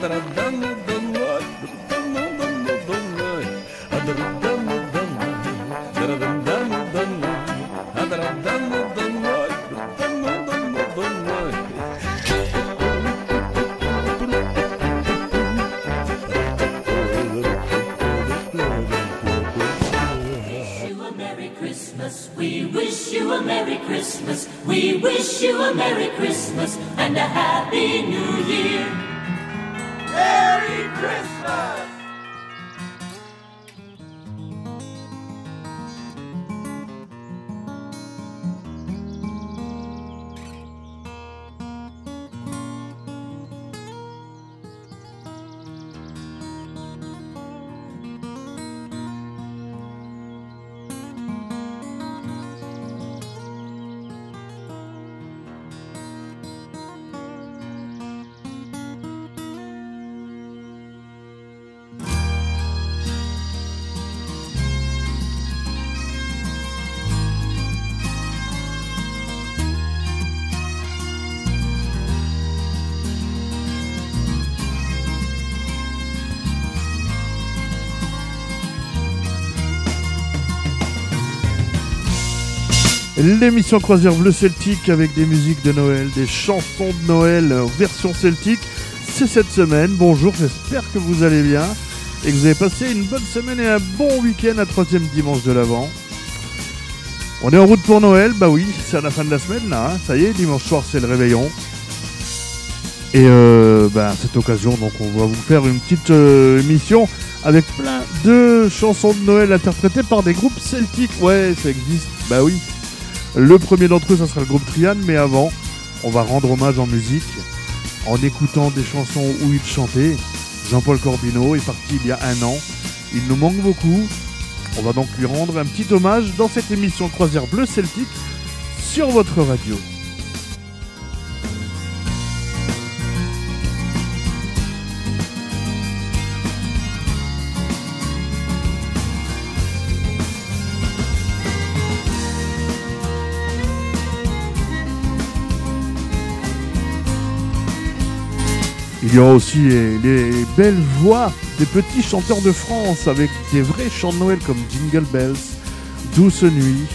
da da da L'émission Croisière Bleu Celtique avec des musiques de Noël, des chansons de Noël version celtique. C'est cette semaine. Bonjour, j'espère que vous allez bien et que vous avez passé une bonne semaine et un bon week-end à troisième dimanche de l'Avent. On est en route pour Noël, bah oui, c'est à la fin de la semaine là, hein. ça y est, dimanche soir c'est le réveillon. Et euh, bah, à cette occasion, donc on va vous faire une petite euh, émission avec plein de chansons de Noël interprétées par des groupes celtiques. Ouais, ça existe, bah oui. Le premier d'entre eux, ça sera le groupe Trian, mais avant, on va rendre hommage en musique en écoutant des chansons où il chantait. Jean-Paul Corbineau est parti il y a un an. Il nous manque beaucoup. On va donc lui rendre un petit hommage dans cette émission Croisière Bleu Celtique sur votre radio. Il y aura aussi les, belles voix des petits chanteurs de France avec des vrais chants de Noël comme Jingle Bells, Douce Nuit.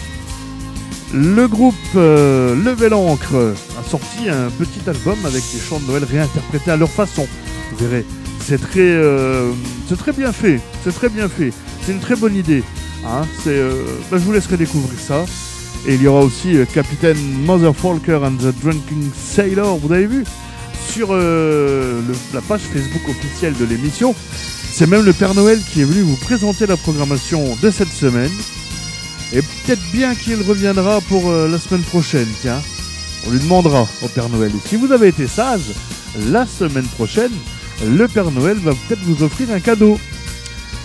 Le groupe euh, Level Encre a sorti un petit album avec des chants de Noël réinterprétés à leur façon. Vous verrez, c'est très, euh, c'est très bien fait. C'est très bien fait. C'est une très bonne idée. Hein. euh, bah, je vous laisserai découvrir ça. Et il y aura aussi Capitaine Mother Falker and the Drinking Sailor. Vous avez vu? Sur euh, la page Facebook officielle de l'émission. C'est même le Père Noël qui est venu vous présenter la programmation de cette semaine. Et peut-être bien qu'il reviendra pour euh, la semaine prochaine, tiens. On lui demandera au Père Noël. Et si vous avez été sage, la semaine prochaine, le Père Noël va peut-être vous offrir un cadeau.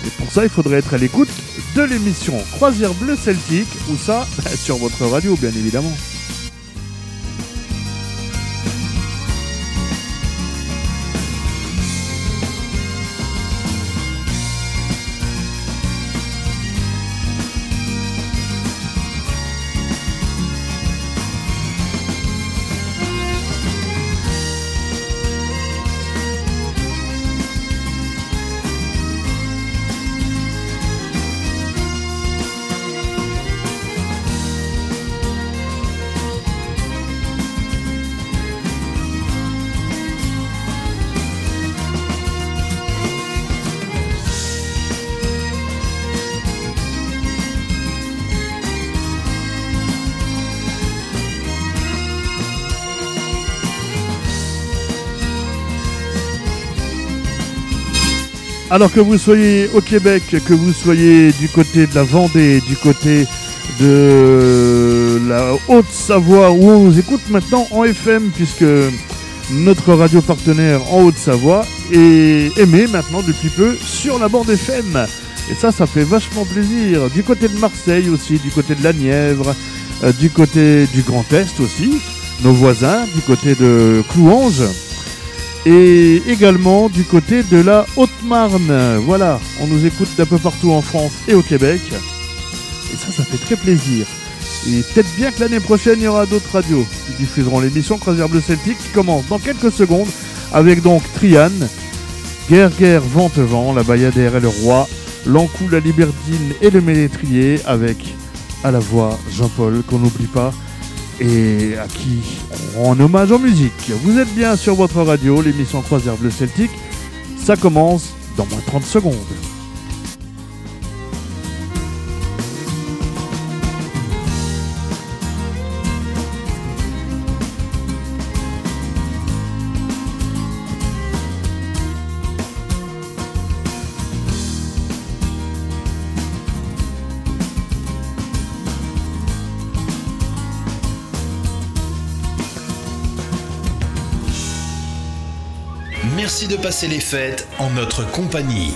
Et pour ça, il faudrait être à l'écoute de l'émission Croisière Bleu Celtique, ou ça, sur votre radio, bien évidemment. Alors que vous soyez au Québec, que vous soyez du côté de la Vendée, du côté de la Haute-Savoie, où on nous écoute maintenant en FM, puisque notre radio partenaire en Haute-Savoie est aimé maintenant depuis peu sur la bande FM. Et ça, ça fait vachement plaisir. Du côté de Marseille aussi, du côté de la Nièvre, euh, du côté du Grand Est aussi, nos voisins, du côté de Clouange et également du côté de la Haute-Marne. Voilà, on nous écoute d'un peu partout en France et au Québec. Et ça, ça fait très plaisir. Et peut-être bien que l'année prochaine, il y aura d'autres radios qui diffuseront l'émission Croisière Bleu Celtique qui commence dans quelques secondes avec donc Trian Guerre, guerre, vente, vent, la Bayadère est le roi, l'Ancou, la Libertine et le Ménétrier, avec à la voix Jean-Paul, qu'on n'oublie pas, et à qui on rend hommage en musique. Vous êtes bien sur votre radio, l'émission Croisière Bleu Celtique. Ça commence dans moins 30 secondes. De passer les fêtes en notre compagnie.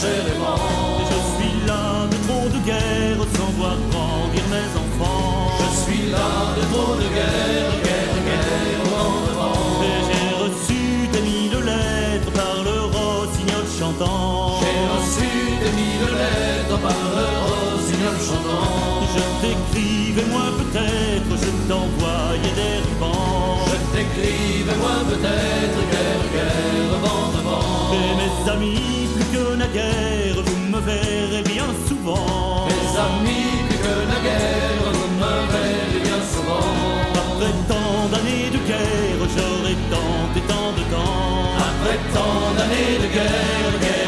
Je suis là de trop de guerre sans voir grandir mes enfants. Je suis là de trop de guerre, guerre, guerre, vent, Et j'ai reçu des mille lettres par le rossignol chantant. J'ai reçu des mille lettres par le rossignol chantant. Je t'écrivais moi peut-être, je t'envoyais des rubans écrivez-moi peut-être guerre, guerre, vent, vent. Et mes amis, que naguère, vous me verrez bien souvent. Mes amis, plus que naguère, vous me verrez bien souvent. Après tant d'années de guerre, j'aurai tant et tant de temps. Après tant d'années de guerre, guerre, guerre,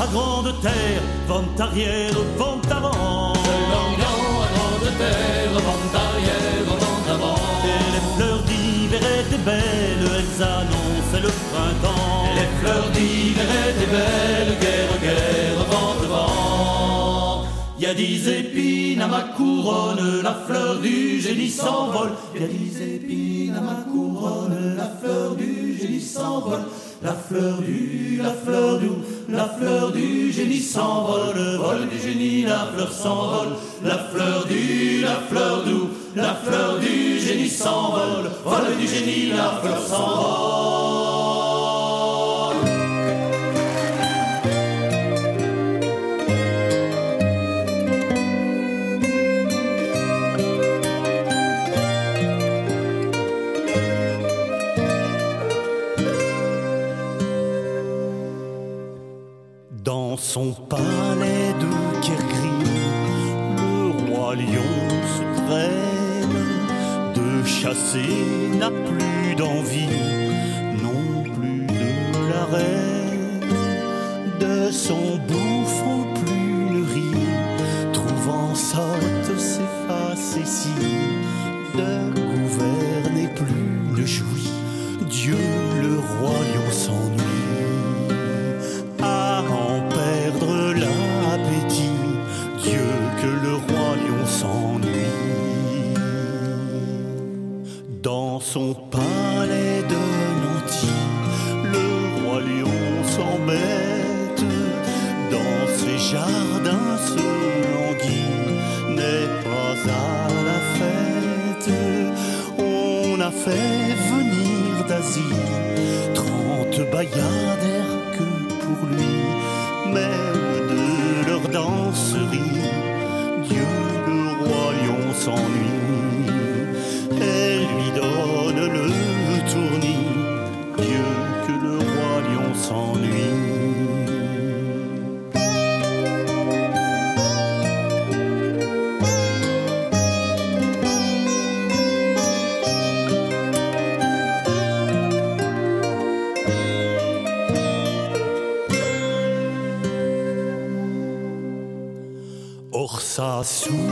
à grande terre, vent arrière, vent avant. De l'Orient à grande terre, vent arrière, vent avant. Et les fleurs d'hiver étaient belles, elles annonçaient le printemps. Et les fleurs d'hiver étaient belles, guerre, guerre, vent vent. Y a dix épines à ma couronne, la fleur du génie s'envole. Y a dix épines à ma couronne, la fleur du génie s'envole. La fleur du, la fleur du, la fleur du génie s'envole, vol du génie, la fleur s'envole. La fleur du, la fleur du, la fleur du génie s'envole, vol du génie, la fleur s'envole. azul.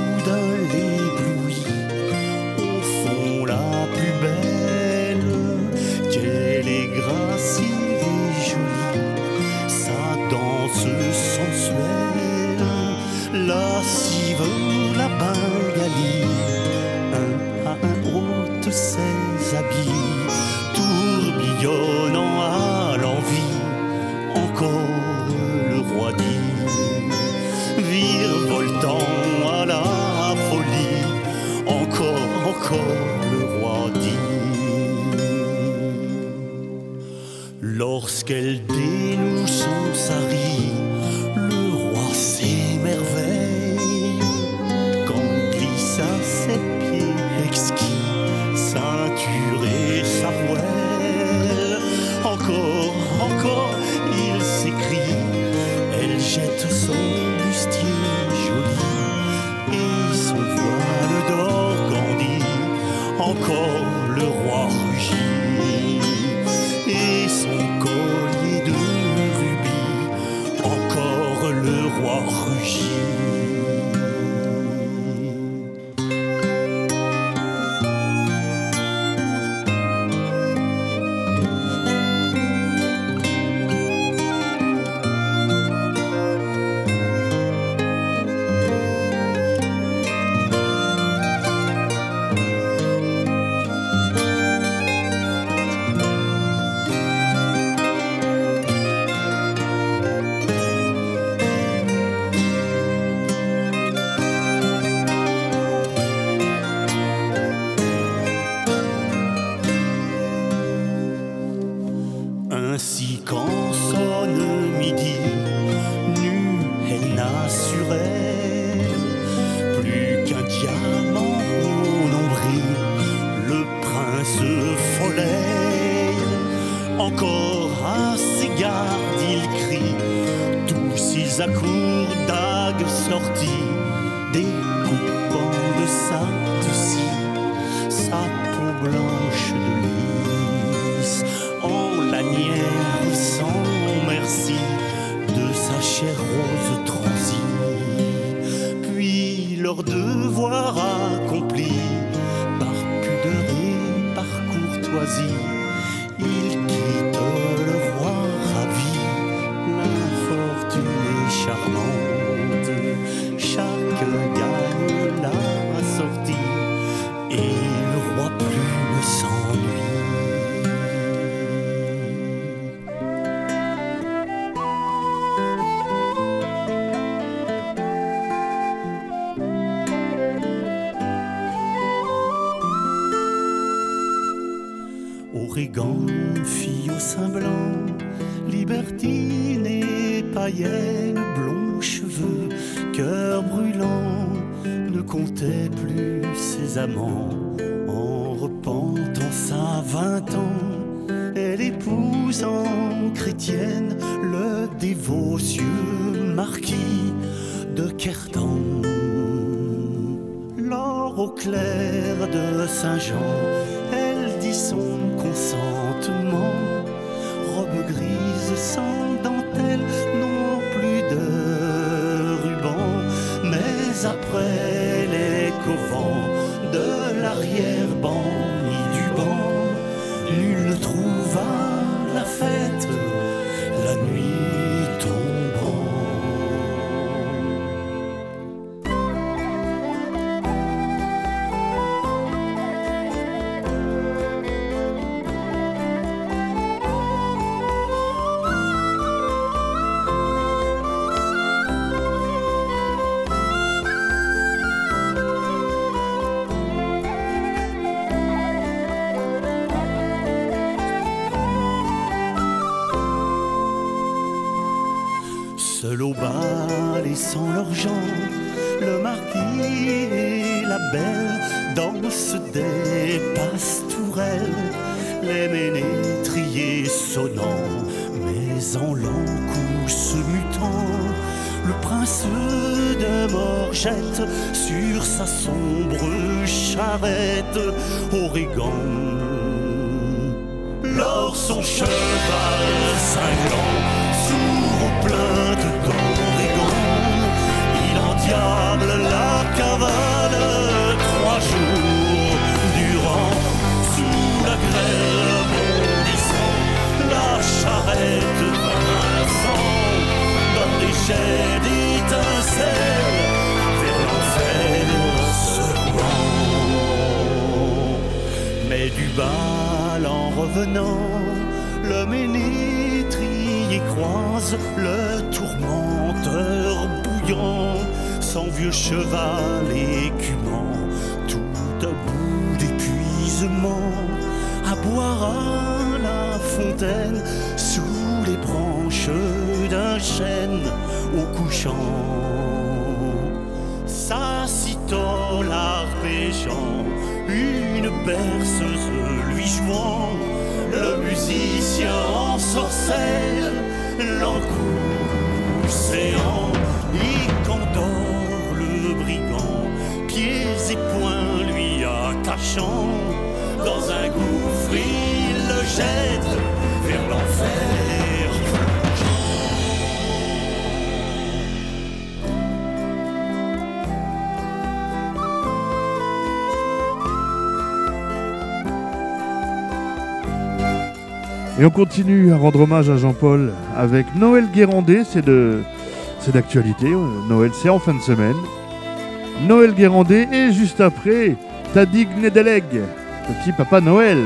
sonne midi, nue elle n'a plus qu'un diamant au nombril, le prince follet. Encore à ses gardes il crie, tous ils accourent dagues sorties, découpant de sa de l'arrière-ban ni du banc, nul ne trouva la fête la nuit. Sur sa sombre charrette, Origan. Lors son cheval cinglant cheval écumant, tout à bout d'épuisement, à boire à la fontaine sous les branches d'un chêne au couchant. S'assitant l'arpégeant, une berceuse lui jouant, le musicien en sorcelle, l'encouséant, dans un gouffre il le jette vers l'enfer. Et on continue à rendre hommage à Jean-Paul avec Noël Guérandé, c'est de c'est d'actualité, Noël c'est en fin de semaine. Noël Guérandé et juste après, Tadig Nedeleg, petit papa Noël.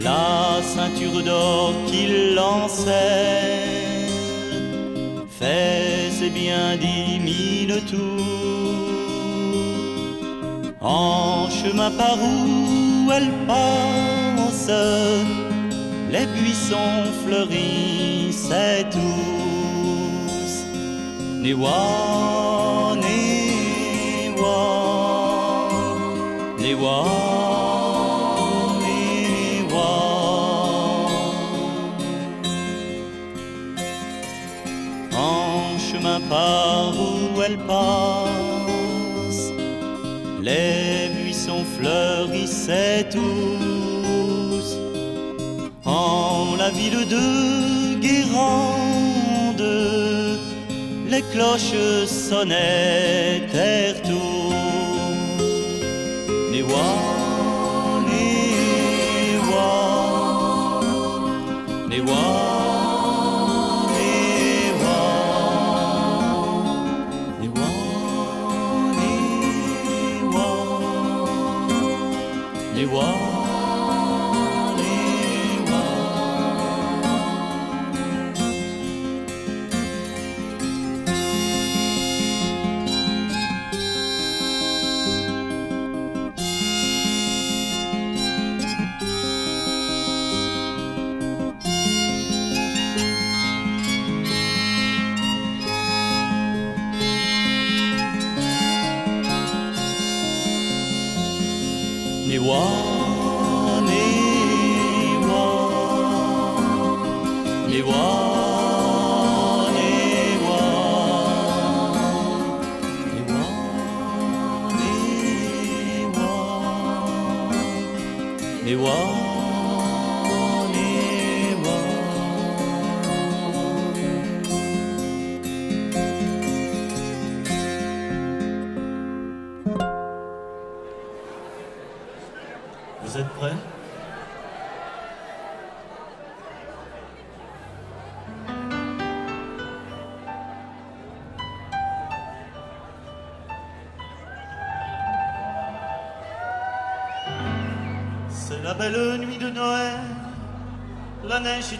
La ceinture d'or qu'il lançait faisait bien dix mille tours. En chemin par où elle passe, les buissons fleurissaient tous. Newa, newa, newa. par où elle passe, les buissons fleurissaient tous. En la ville de Guérande, les cloches sonnaient Hey, whoa.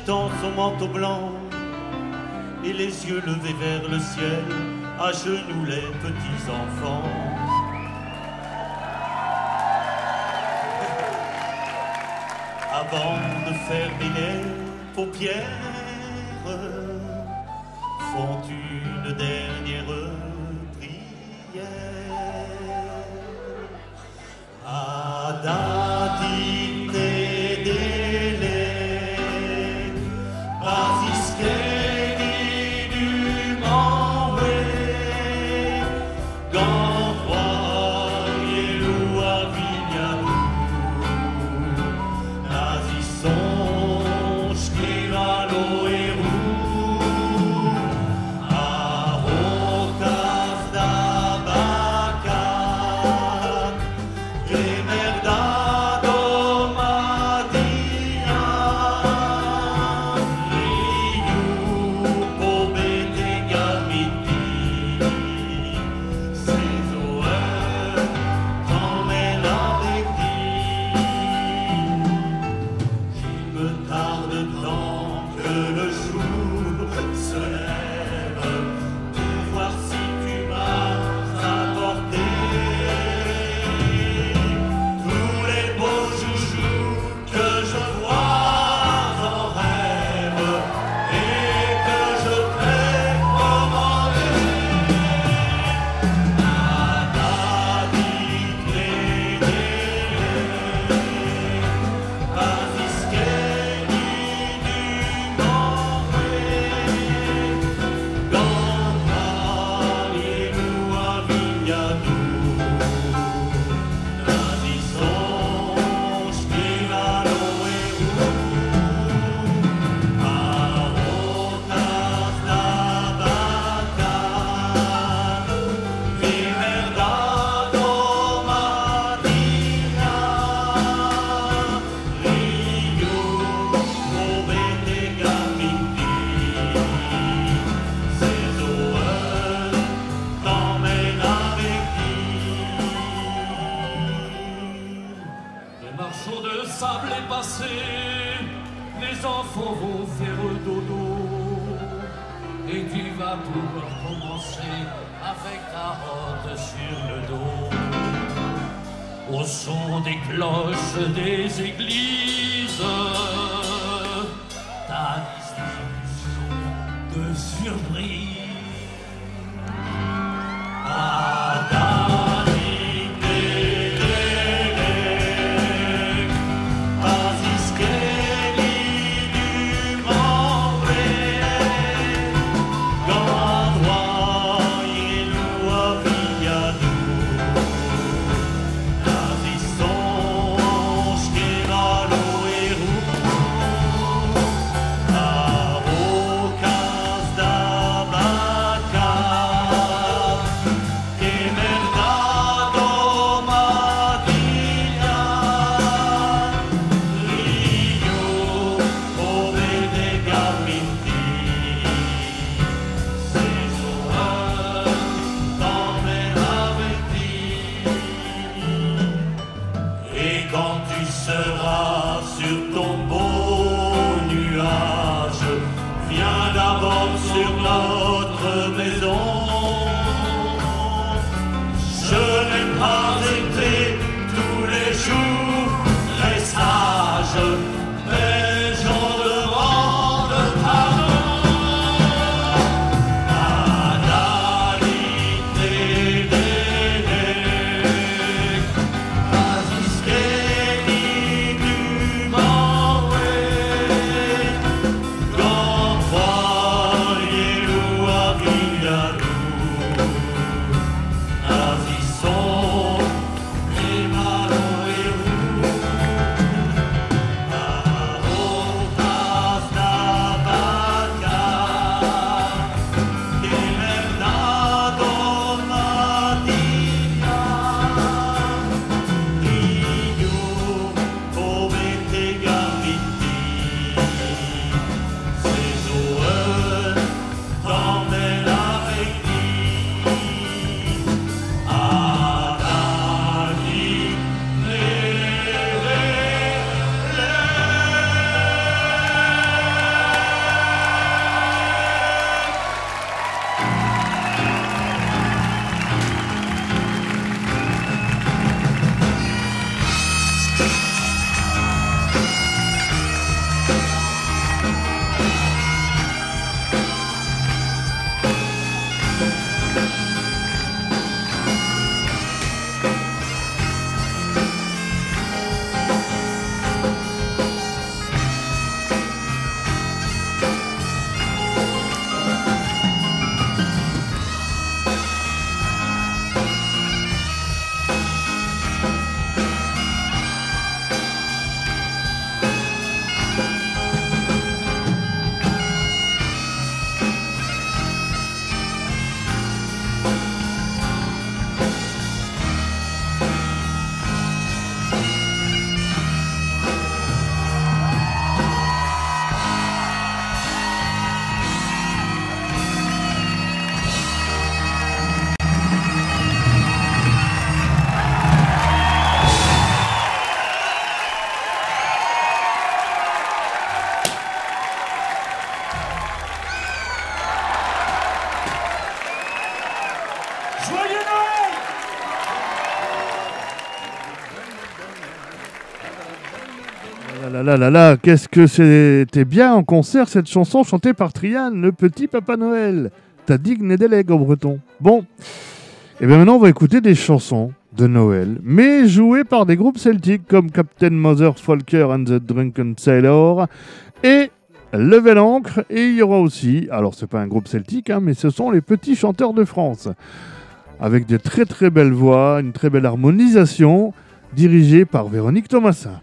agitant son manteau blanc et les yeux levés vers le ciel, à genoux les petits enfants. Avant de fermer les paupières, font une dernière là là là, qu'est-ce que c'était bien en concert cette chanson chantée par Trian, le petit Papa Noël. T'as dit que au breton. Bon, et bien maintenant on va écouter des chansons de Noël, mais jouées par des groupes celtiques comme Captain Mother's Folker and the Drunken Sailor et Level l'encre. Et il y aura aussi, alors c'est pas un groupe celtique, hein, mais ce sont les petits chanteurs de France, avec de très très belles voix, une très belle harmonisation, dirigée par Véronique Thomasin.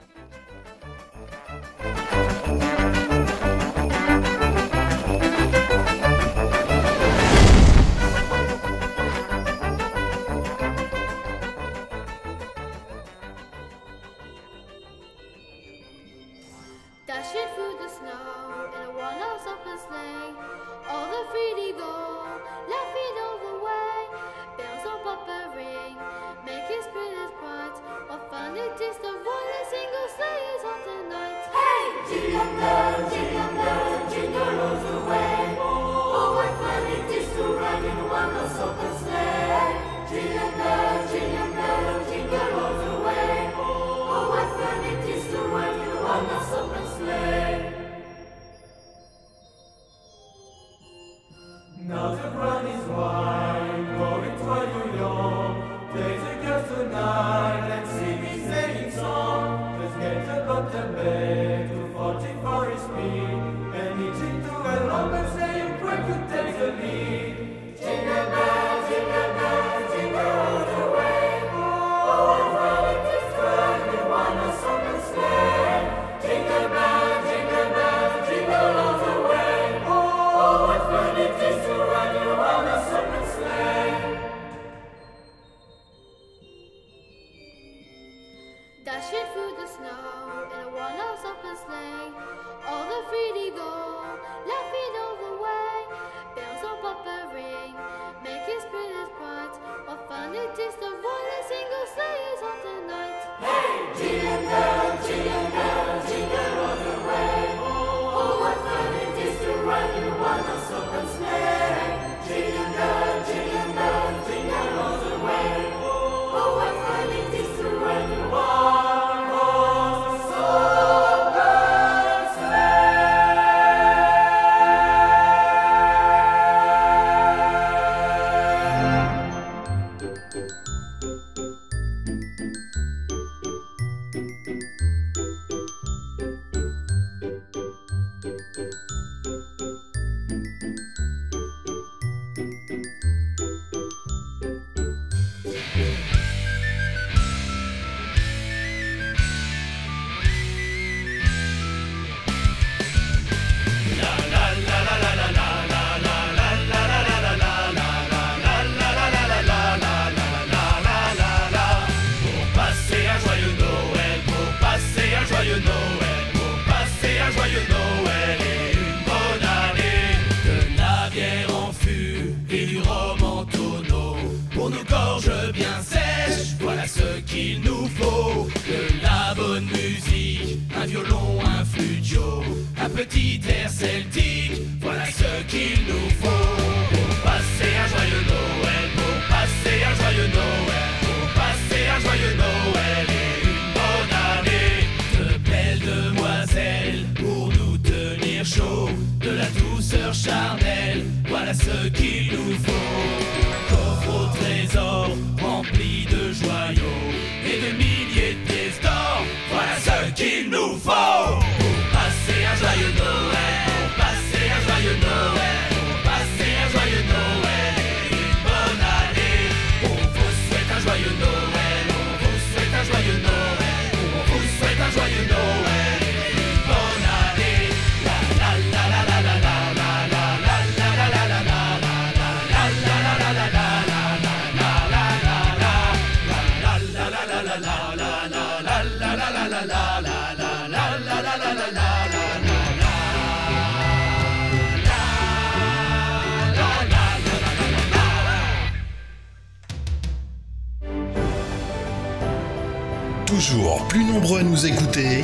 plus nombreux à nous écouter,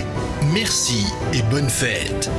merci et bonne fête.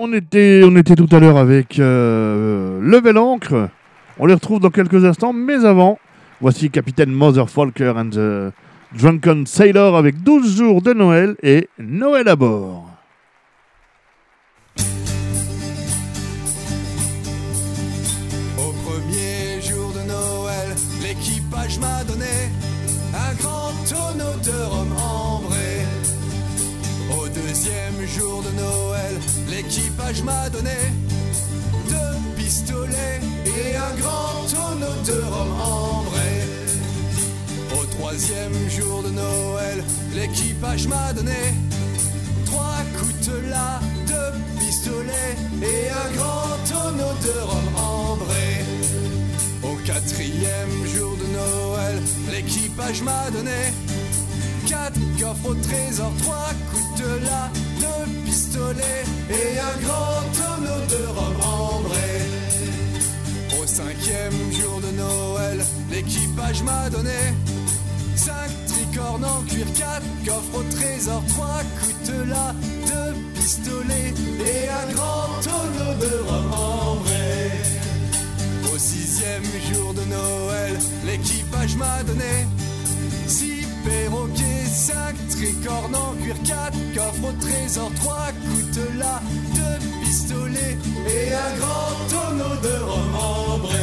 On était, on était tout à l'heure avec euh, Level On les retrouve dans quelques instants, mais avant, voici Capitaine Motherfolker and the Drunken Sailor avec 12 jours de Noël et Noël à bord. L'équipage m'a donné deux pistolets et un grand tonneau de rhum ambré. Au troisième jour de Noël, l'équipage m'a donné trois coutelas, deux pistolets et un grand tonneau de rhum ambré. Au quatrième jour de Noël, l'équipage m'a donné quatre coffres au trésor, trois coutelas, deux pistolets et un grand tonneau de ambré. Au cinquième jour de Noël, l'équipage m'a donné cinq tricornes en cuir, quatre coffres au trésor, trois coutelas, deux pistolets et un grand tonneau de ambré. Au sixième jour de Noël, l'équipage m'a donné six perroquets, cinq tricornes en cuir, quatre coffres au trésor, trois coutelas, deux pistolets et un grand tonneau de rhum ambré.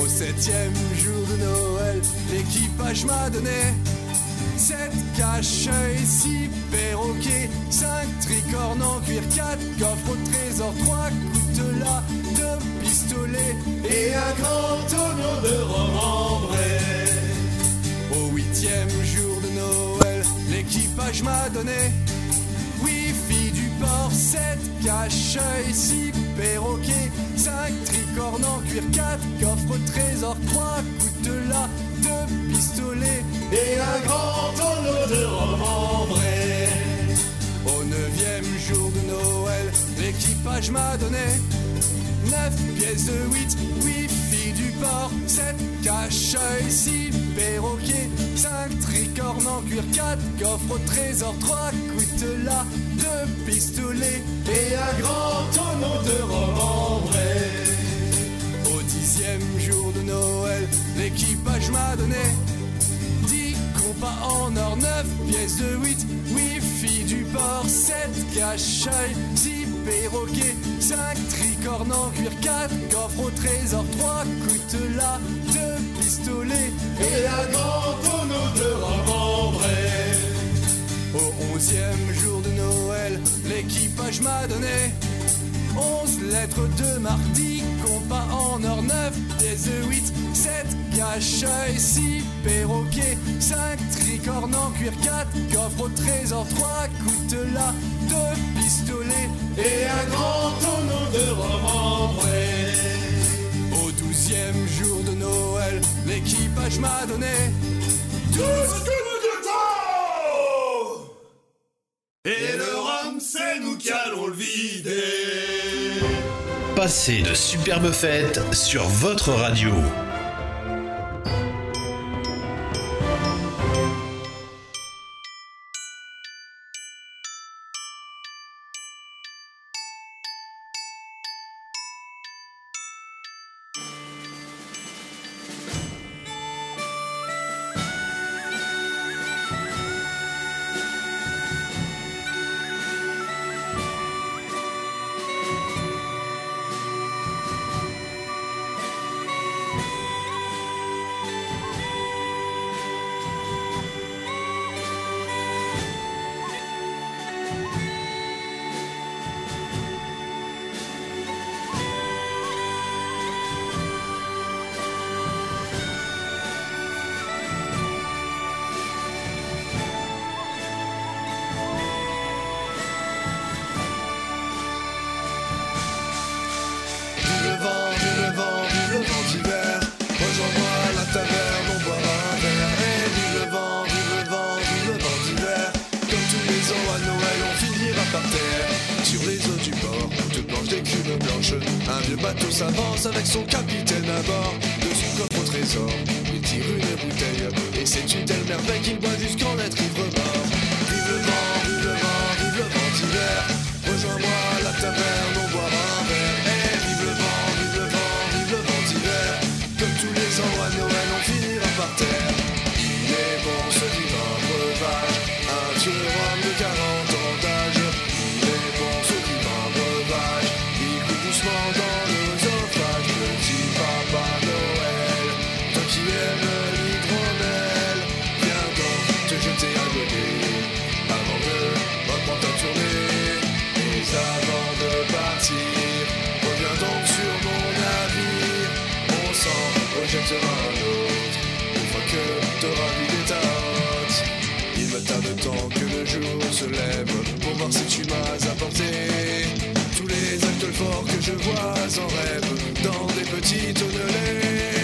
Au septième jour de Noël, l'équipage m'a donné sept cache-œil, six perroquets, cinq tricornes en cuir, quatre coffres au trésor, trois coutelas, deux pistolets et un grand tonneau de rhum. Au huitième jour de Noël, l'équipage m'a donné Wi-Fi du port, 7 cache 6 perroquets, 5 tricornes en cuir, 4 coffres au trésor, 3 coutelas, 2 pistolets et un grand tonneau de roman vrai. Au neuvième jour de Noël, l'équipage m'a donné 9 pièces de 8, 8 7 cache-oie, 6 perroquets, 5 tricornes en cuir, 4 coffres au trésor, 3 coutes là, 2 pistolets et un grand tonneau de remembrés. Au dixième jour de Noël, l'équipage m'a donné 10 compas en or, 9 pièces de 8, 8 filles du port, 7 cache-oie, 6 perroquets, 5 tricornes en cuir, quatre coffres au trésor, trois coutelas, deux pistolets et un grand tonneau de rhum ambré. Au onzième jour de Noël, l'équipage m'a donné Onze lettres de mardi, compas en or neuf, pièces de huit, sept cache-œil, six perroquets, cinq tricornes en cuir, quatre coffres au trésor, trois coutelas, deux pistolets et un grand tonneau de rhum ambré. Au douzième jour de Noël, l'équipage m'a donné tout ce que nous détend Et le rhum, c'est nous qui allons le vider Passez de superbes fêtes sur votre radio. Avec son capitaine à bord. De son coffre au trésor, il tire une bouteille. Et c'est une telle merveille qu'il boit Avant de partir, reviens donc sur mon navire. Mon sang rejettera un autre, une fois que t'auras vidé des hotte. Il me tarde tant que le jour se lève pour voir si tu m'as apporté tous les actes forts que je vois en rêve dans des petits tonnelets.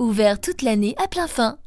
ouvert toute l'année à plein fin.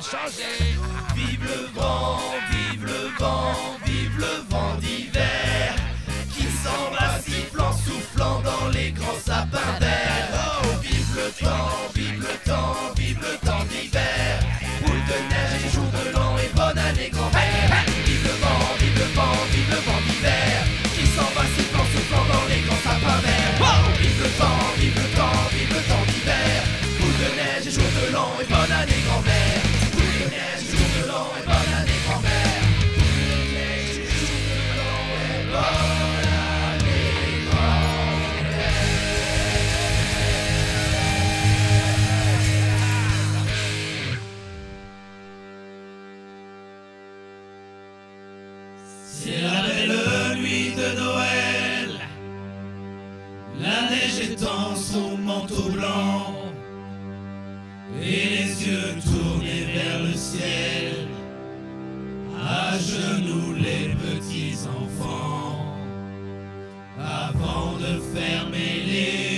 Changer. Vive le vent, vive le vent, vive le vent d'hiver. Qui s'en va sifflant, soufflant dans les grands sapins verts. Oh, vive le temps, vive le temps, vive le temps d'hiver. Boule de neige de Noël. La neige étend son manteau blanc. Et les yeux tournés vers le ciel. À genoux les petits enfants. Avant de fermer les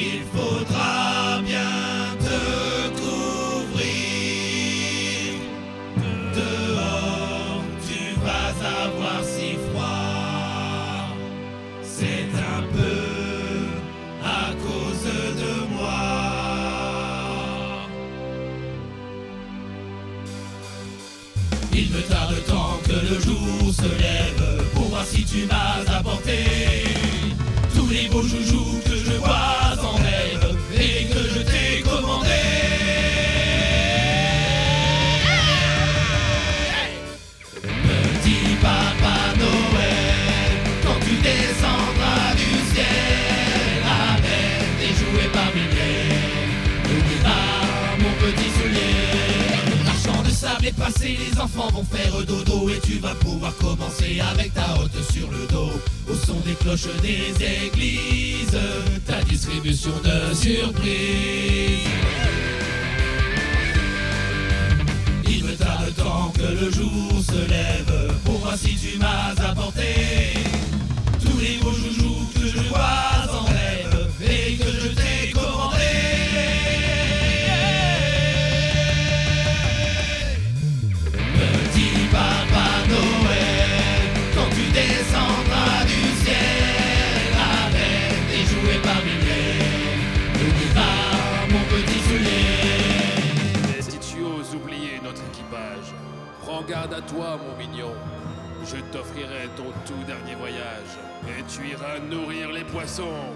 il faudra passé, les enfants vont faire dodo et tu vas pouvoir commencer avec ta hotte sur le dos. Au son des cloches des églises, ta distribution de surprises. Il me tarde tant que le jour se lève pour voir si tu m'as apporté tous les beaux joujoux que je vois en rêve prends garde à toi, mon mignon. Je t'offrirai ton tout dernier voyage et tu iras nourrir les poissons.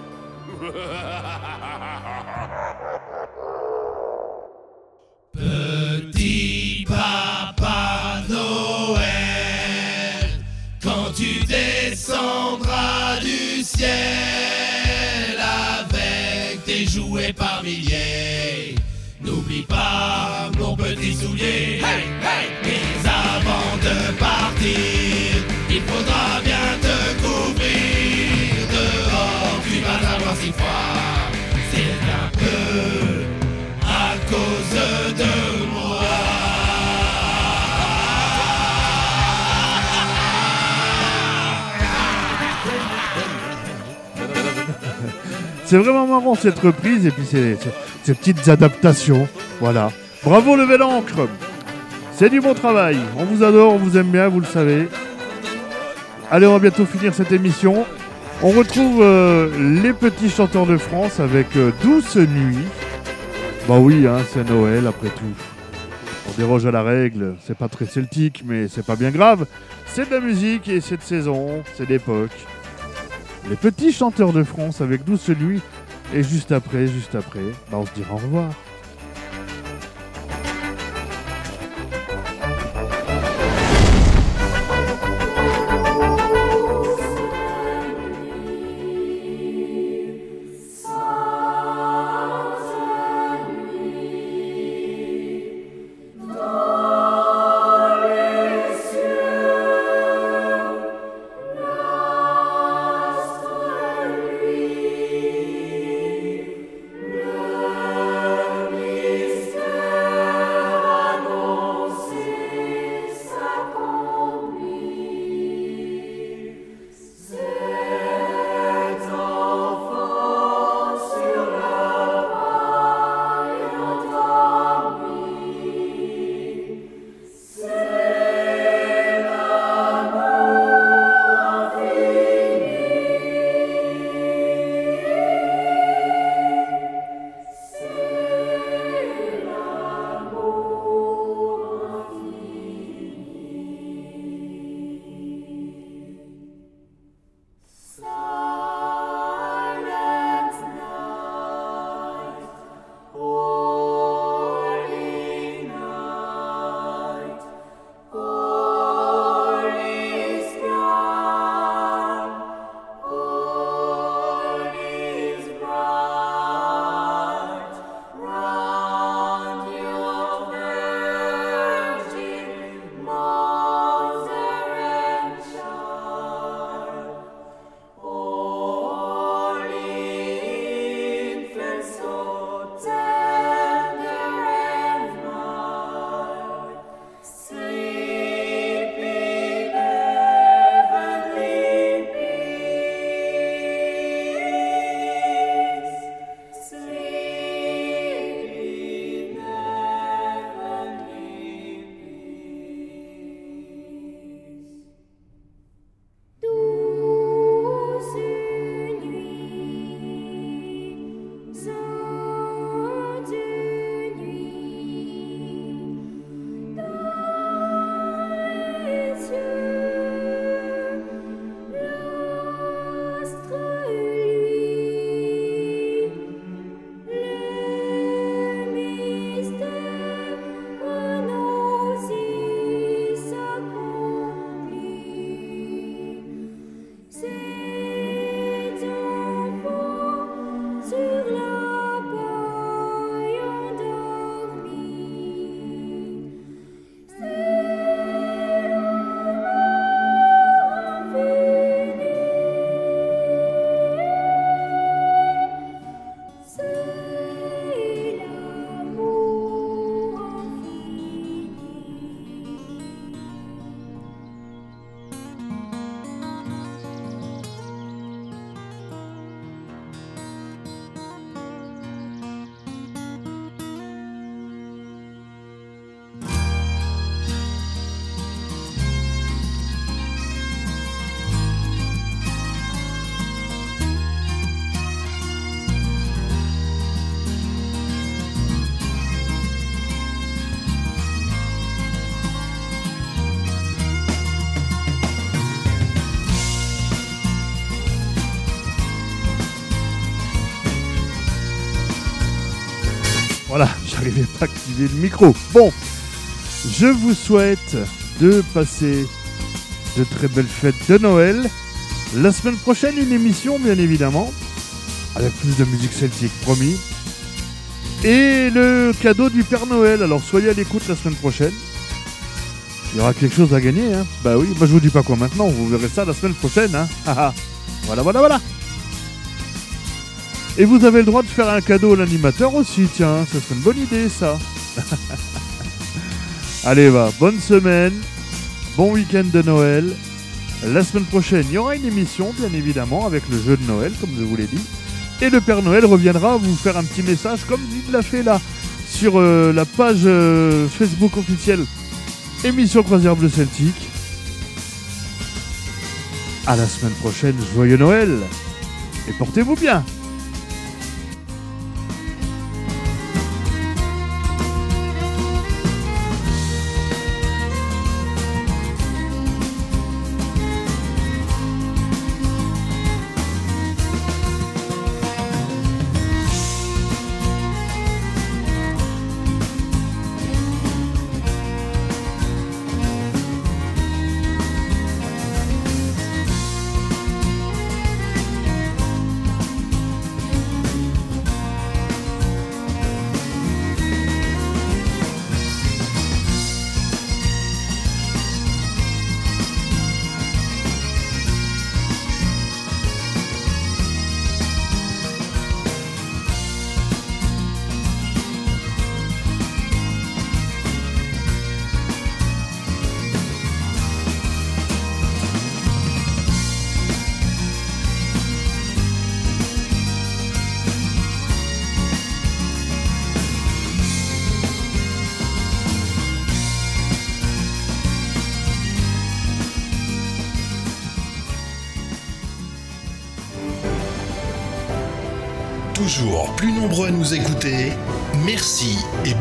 Petit papa Noël, quand tu descendras du ciel avec tes jouets par milliers, n'oublie pas mon petit soulier. Hey, hey. Mais avant de partir, il faudra bien te couvrir. Dehors, tu vas avoir si froid. C'est un peu à cause de moi. C'est vraiment marrant cette reprise et puis ces- ces petites adaptations. Voilà. Bravo Level Encre C'est du bon travail. On vous adore, on vous aime bien, vous le savez. Allez, on va bientôt finir cette émission. On retrouve euh, les petits chanteurs de France avec euh, Douce Nuit. Bah oui, hein, c'est Noël après tout. On déroge à la règle, c'est pas très celtique, mais c'est pas bien grave. C'est de la musique et c'est de saison, c'est d'époque. Les petits chanteurs de France avec Douce Nuit. Et juste après, juste après, bah on se dira au revoir. Pas à activer le micro. Bon, je vous souhaite de passer de très belles fêtes de Noël. La semaine prochaine, une émission, bien évidemment, avec plus de musique celtique, promis. Et le cadeau du Père Noël. Alors soyez à l'écoute la semaine prochaine. Il y aura quelque chose à gagner, hein. Bah oui, bah je vous dis pas quoi maintenant, vous verrez ça la semaine prochaine, hein. Voilà, voilà, voilà. Et vous avez le droit de faire un cadeau à l'animateur aussi, tiens, ça serait une bonne idée ça. Allez, va, bonne semaine, bon week-end de Noël. La semaine prochaine, il y aura une émission, bien évidemment, avec le jeu de Noël, comme je vous l'ai dit. Et le Père Noël reviendra vous faire un petit message, comme il l'a fait là, sur euh, la page euh, Facebook officielle Émission Croisière Bleu Celtique. À la semaine prochaine, joyeux Noël et portez-vous bien.